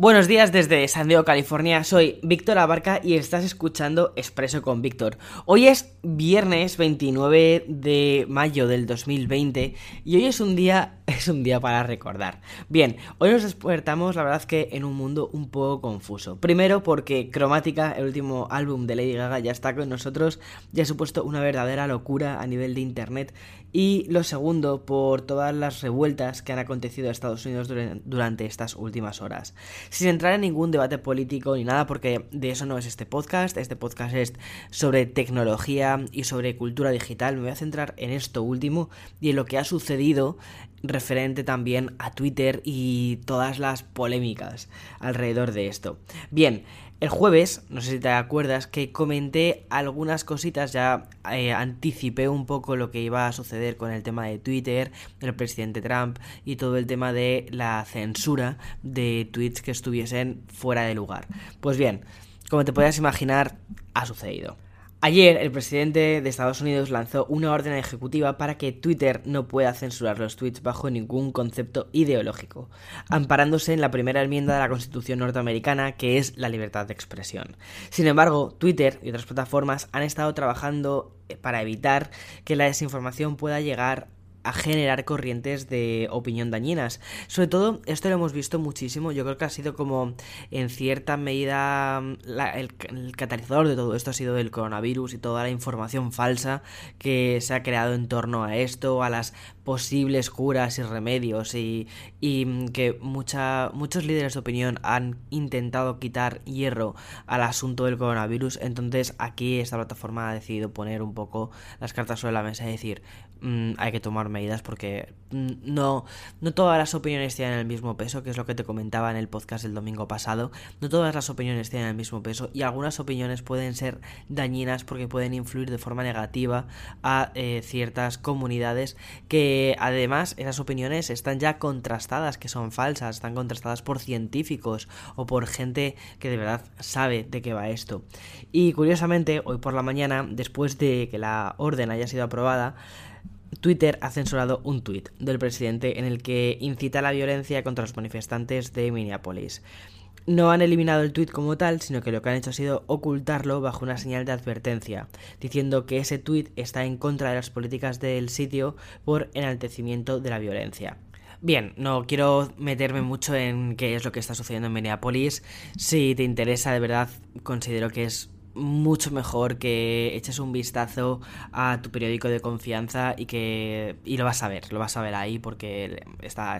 Buenos días desde San Diego, California. Soy Víctor Abarca y estás escuchando Expreso con Víctor. Hoy es viernes 29 de mayo del 2020 y hoy es un día es un día para recordar. Bien, hoy nos despertamos, la verdad que en un mundo un poco confuso. Primero porque Cromática, el último álbum de Lady Gaga, ya está con nosotros, ya ha supuesto una verdadera locura a nivel de internet. Y lo segundo, por todas las revueltas que han acontecido en Estados Unidos durante estas últimas horas. Sin entrar en ningún debate político ni nada, porque de eso no es este podcast. Este podcast es sobre tecnología y sobre cultura digital. Me voy a centrar en esto último y en lo que ha sucedido referente también a Twitter y todas las polémicas alrededor de esto. Bien, el jueves, no sé si te acuerdas, que comenté algunas cositas, ya eh, anticipé un poco lo que iba a suceder con el tema de Twitter, del presidente Trump y todo el tema de la censura de tweets que estuviesen fuera de lugar. Pues bien, como te puedes imaginar, ha sucedido. Ayer el presidente de Estados Unidos lanzó una orden ejecutiva para que Twitter no pueda censurar los tweets bajo ningún concepto ideológico, amparándose en la primera enmienda de la Constitución norteamericana que es la libertad de expresión. Sin embargo, Twitter y otras plataformas han estado trabajando para evitar que la desinformación pueda llegar a generar corrientes de opinión dañinas. Sobre todo, esto lo hemos visto muchísimo, yo creo que ha sido como en cierta medida el, el, catalizador de todo esto ha sido el coronavirus y toda la información falsa que se ha creado en torno a esto, a las posibles curas y remedios y, y que muchos líderes de opinión han intentado quitar hierro al asunto del coronavirus, entonces aquí esta plataforma ha decidido poner un poco las cartas sobre la mesa y decir, Mm, hay que tomar medidas porque no, no todas las opiniones tienen el mismo peso, que es lo que te comentaba en el podcast del domingo pasado. No todas las opiniones tienen el mismo peso y algunas opiniones pueden ser dañinas porque pueden influir de forma negativa a eh, ciertas comunidades que además esas opiniones están ya contrastadas, que son falsas, están contrastadas por científicos o por gente que de verdad sabe de qué va esto. Y curiosamente, hoy por la mañana, después de que la orden haya sido aprobada, Twitter ha censurado un tuit del presidente en el que incita la violencia contra los manifestantes de Minneapolis. No han eliminado el tuit como tal, sino que lo que han hecho ha sido ocultarlo bajo una señal de advertencia, diciendo que ese tuit está en contra de las políticas del sitio por enaltecimiento de la violencia. Bien, no quiero meterme mucho en qué es lo que está sucediendo en Minneapolis. Si te interesa, de verdad, considero que es mucho mejor que eches un vistazo a tu periódico de confianza y que y lo vas a ver, lo vas a ver ahí porque está,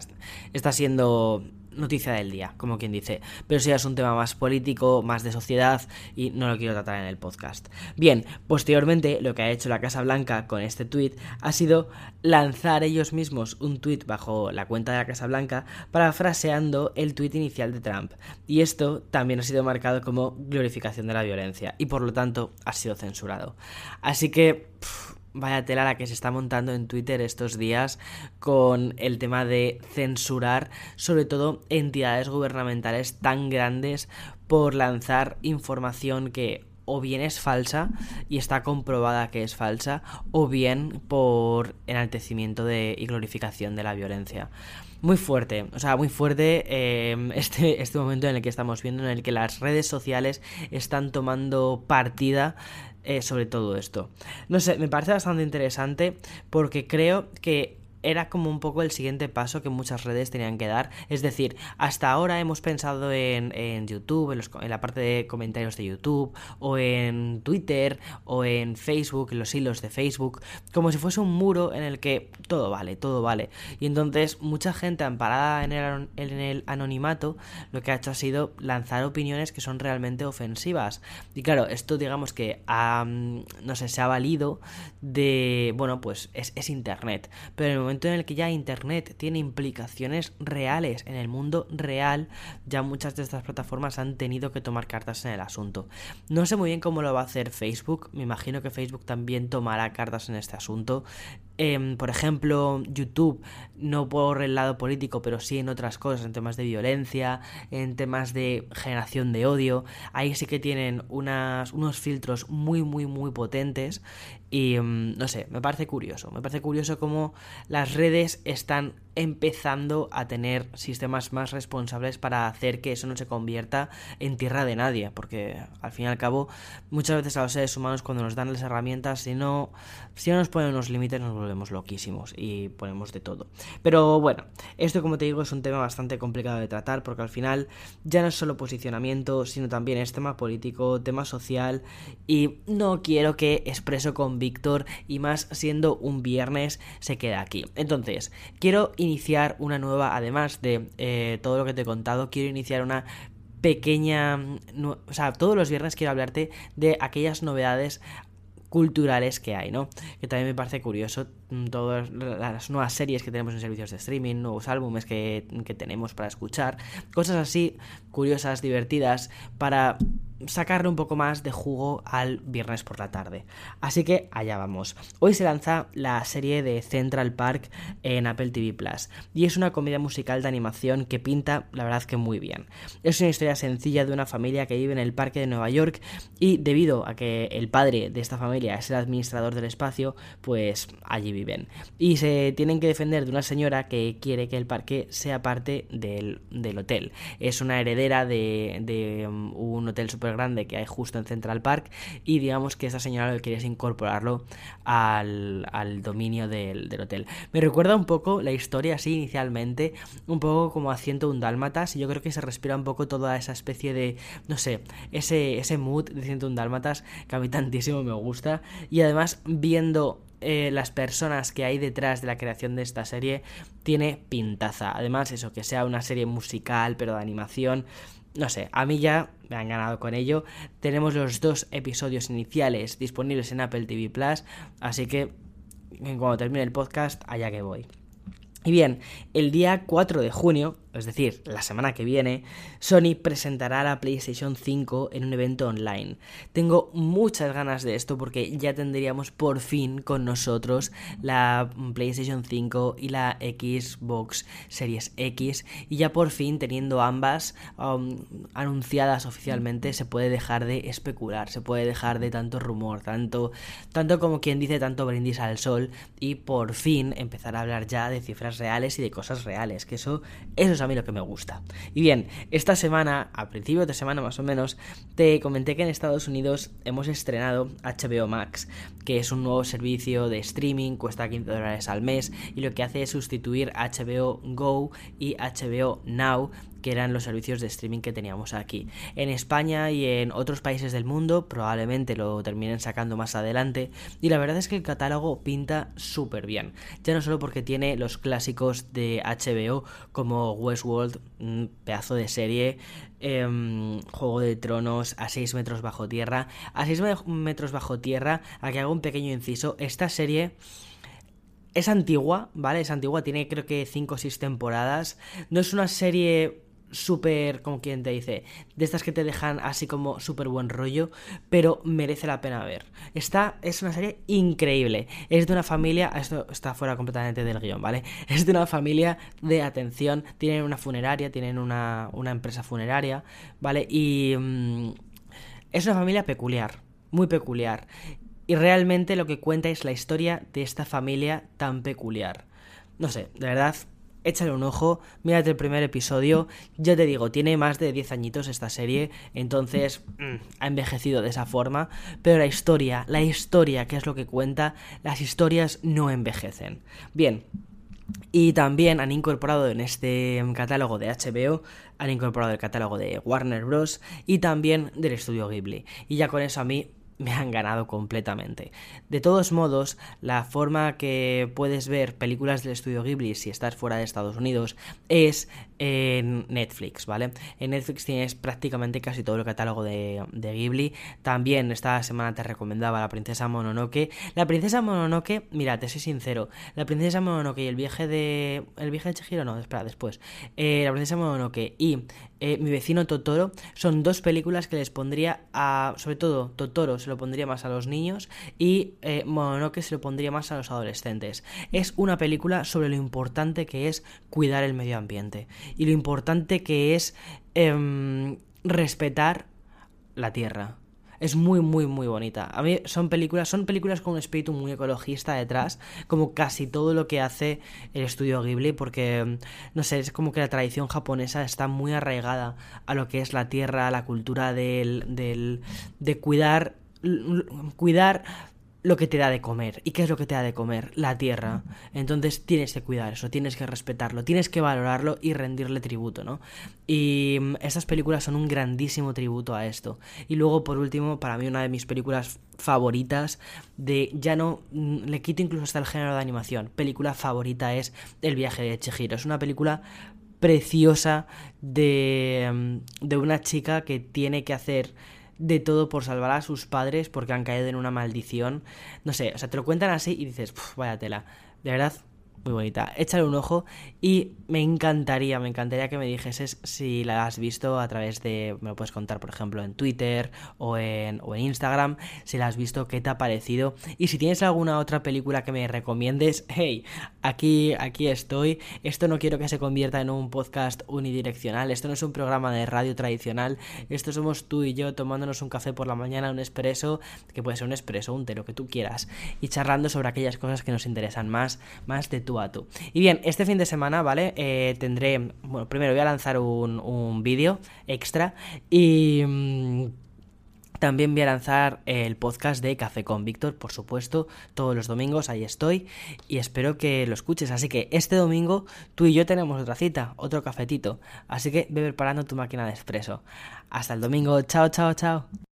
está siendo noticia del día, como quien dice. Pero si es un tema más político, más de sociedad y no lo quiero tratar en el podcast. Bien, posteriormente lo que ha hecho la Casa Blanca con este tweet ha sido lanzar ellos mismos un tweet bajo la cuenta de la Casa Blanca parafraseando el tweet inicial de Trump. Y esto también ha sido marcado como glorificación de la violencia y por lo tanto ha sido censurado. Así que... Vaya tela la que se está montando en Twitter estos días con el tema de censurar sobre todo entidades gubernamentales tan grandes por lanzar información que o bien es falsa y está comprobada que es falsa o bien por enaltecimiento de, y glorificación de la violencia. Muy fuerte, o sea, muy fuerte eh, este, este momento en el que estamos viendo, en el que las redes sociales están tomando partida eh, sobre todo esto. No sé, me parece bastante interesante porque creo que era como un poco el siguiente paso que muchas redes tenían que dar. Es decir, hasta ahora hemos pensado en, en YouTube, en, la parte de comentarios de YouTube, o en Twitter, o en Facebook, en los hilos de Facebook, como si fuese un muro en el que todo vale, todo vale. Y entonces mucha gente amparada en el, en el anonimato lo que ha hecho ha sido lanzar opiniones que son realmente ofensivas. Y claro, esto digamos que no sé, se ha valido de, bueno, pues es, es Internet. Pero en momento en el que ya Internet tiene implicaciones reales en el mundo real, ya muchas de estas plataformas han tenido que tomar cartas en el asunto. No sé muy bien cómo lo va a hacer Facebook, me imagino que Facebook también tomará cartas en este asunto. Em, por ejemplo, YouTube, no por el lado político, pero sí en otras cosas, en temas de violencia, en temas de generación de odio. Ahí sí que tienen unas, unos filtros muy, muy, muy potentes. Y em, no sé, me parece curioso. Me parece curioso cómo las redes están empezando a tener sistemas más responsables para hacer que eso no se convierta en tierra de nadie, porque al fin y al cabo muchas veces a los seres humanos cuando nos dan las herramientas, si no, si no nos ponen unos límites nos volvemos loquísimos y ponemos de todo. Pero bueno, esto como te digo es un tema bastante complicado de tratar porque al final ya no es solo posicionamiento, sino también es tema político, tema social y no quiero que expreso con Víctor y más siendo un viernes se quede aquí. Entonces, quiero iniciar una nueva, además de eh, todo lo que te he contado, quiero iniciar una pequeña... o sea, todos los viernes quiero hablarte de aquellas novedades culturales que hay, ¿no? Que también me parece curioso mm, todas las nuevas series que tenemos en servicios de streaming, nuevos álbumes que, que tenemos para escuchar, cosas así curiosas, divertidas, para sacarle un poco más de jugo al viernes por la tarde. Así que allá vamos. Hoy se lanza la serie de Central Park en Apple TV Plus y es una comedia musical de animación que pinta la verdad que muy bien. Es una historia sencilla de una familia que vive en el parque de Nueva York y debido a que el padre de esta familia es el administrador del espacio, pues allí viven. Y se tienen que defender de una señora que quiere que el parque sea parte del, hotel. Es una heredera de, de um, un hotel super grande que hay justo en Central Park y digamos que esa señora lo que quiere es incorporarlo al, dominio del, hotel. Me recuerda un poco la historia así inicialmente, un poco como a 101 Dálmatas y yo creo que se respira un poco toda esa especie de, no sé, ese, ese mood de 101 Dálmatas que a mí tantísimo me gusta y además viendo eh, las personas que hay detrás de la creación de esta serie tiene pintaza. Además, eso, que sea una serie musical, pero de animación, no sé, a mí ya me han ganado con ello. Tenemos los dos episodios iniciales disponibles en Apple TV Plus, así que cuando termine el podcast, allá que voy. Y bien, el día 4 de junio es decir, la semana que viene, Sony presentará la PlayStation 5 en un evento online. Tengo muchas ganas de esto porque ya tendríamos por fin con nosotros la PlayStation 5 y la Xbox Series X y ya por fin teniendo ambas um, anunciadas oficialmente se puede dejar de especular, se puede dejar de tanto rumor, tanto, tanto como quien dice tanto brindis al sol y por fin empezar a hablar ya de cifras reales y de cosas reales, que eso, eso a mí lo que me gusta. Y bien, esta semana, a principios de semana más o menos, te comenté que en Estados Unidos hemos estrenado HBO Max, que es un nuevo servicio de streaming, cuesta 15 dólares al mes y lo que hace es sustituir HBO Go y HBO Now que eran los servicios de streaming que teníamos aquí. En España y en otros países del mundo probablemente lo terminen sacando más adelante y la verdad es que el catálogo pinta súper bien. Ya no solo porque tiene los clásicos de HBO como Westworld, un pedazo de serie, em, Juego de Tronos, a 6 metros bajo tierra. A 6 metros bajo tierra, aquí hago un pequeño inciso, esta serie... Es antigua, ¿vale? Es antigua, tiene creo que 5 o 6 temporadas. No es una serie súper, como quien te dice, de estas que te dejan así como súper buen rollo, pero merece la pena ver. Esta es una serie increíble. Es de una familia, esto está fuera completamente del guion, ¿vale? Es de una familia de atención, tienen una funeraria, tienen una, una empresa funeraria, ¿vale? Y mm, es una familia peculiar, muy peculiar. Y realmente lo que cuenta es la historia de esta familia tan peculiar. No sé, de verdad, échale un ojo, mírate el primer episodio. Yo te digo, tiene más de 10 añitos esta serie, entonces mm, ha envejecido de esa forma, pero la historia, la historia, que es lo que cuenta, las historias no envejecen. Bien. Y también han incorporado en este catálogo de HBO, han incorporado el catálogo de Warner Bros. y también del estudio Ghibli. Y ya con eso a mí me han ganado completamente. De todos modos, la forma que puedes ver películas del estudio Ghibli si estás fuera de Estados Unidos es en Netflix, ¿vale? En Netflix tienes prácticamente casi todo el catálogo de, Ghibli. También esta semana te recomendaba La Princesa Mononoke. La Princesa Mononoke, mira, te soy sincero, La Princesa Mononoke y el viaje de... ¿El viaje de Chihiro? No, espera, después. Eh, la Princesa Mononoke y eh, Mi vecino Totoro son dos películas que les pondría a... Sobre todo, Totoro se lo pondría más a los niños y eh, Mononoke se lo pondría más a los adolescentes. Es una película sobre lo importante que es cuidar el medio ambiente y lo importante que es em, respetar la tierra. Es muy, muy, muy bonita. A mí son películas, son películas con un espíritu muy ecologista detrás, como casi todo lo que hace el estudio Ghibli, porque, no sé, es como que la tradición japonesa está muy arraigada a lo que es la tierra, a la cultura del, del, de cuidar cuidar lo que te da de comer. ¿Y qué es lo que te da de comer? La tierra. Entonces tienes que cuidar eso, tienes que respetarlo, tienes que valorarlo y rendirle tributo, ¿no? Y mm, estas películas son un grandísimo tributo a esto. Y luego, por último, para mí una de mis películas favoritas de ya no mm, le quito incluso hasta el género de animación. Película favorita es El viaje de Chihiro. Es una película preciosa de, mm, de una chica que tiene que hacer de todo por salvar a sus padres porque han caído en una maldición. No sé, o sea, te lo cuentan así y dices, vaya tela. De verdad, muy bonita. Échale un ojo y me encantaría, me encantaría que me dijeses si la has visto a través de, me lo puedes contar por ejemplo en Twitter o en, o en Instagram, si la has visto, qué te ha parecido y si tienes alguna otra película que me recomiendes, hey, aquí, aquí estoy. Esto no quiero que se convierta en un podcast unidireccional, esto no es un programa de radio tradicional, esto somos tú y yo tomándonos un café por la mañana, un espresso, que puede ser un espresso, un té, lo que tú quieras, y charlando sobre aquellas cosas que nos interesan más, más de tu y bien, este fin de semana, ¿vale? Eh, tendré, bueno, primero voy a lanzar un, un vídeo extra y... Mm, también voy a lanzar el podcast de Café con Víctor, por supuesto, todos los domingos, ahí estoy, y espero que lo escuches. Así que este domingo tú y yo tenemos otra cita, otro cafetito. Así que ve preparando tu máquina de expreso. Hasta el domingo, chao, chao, chao.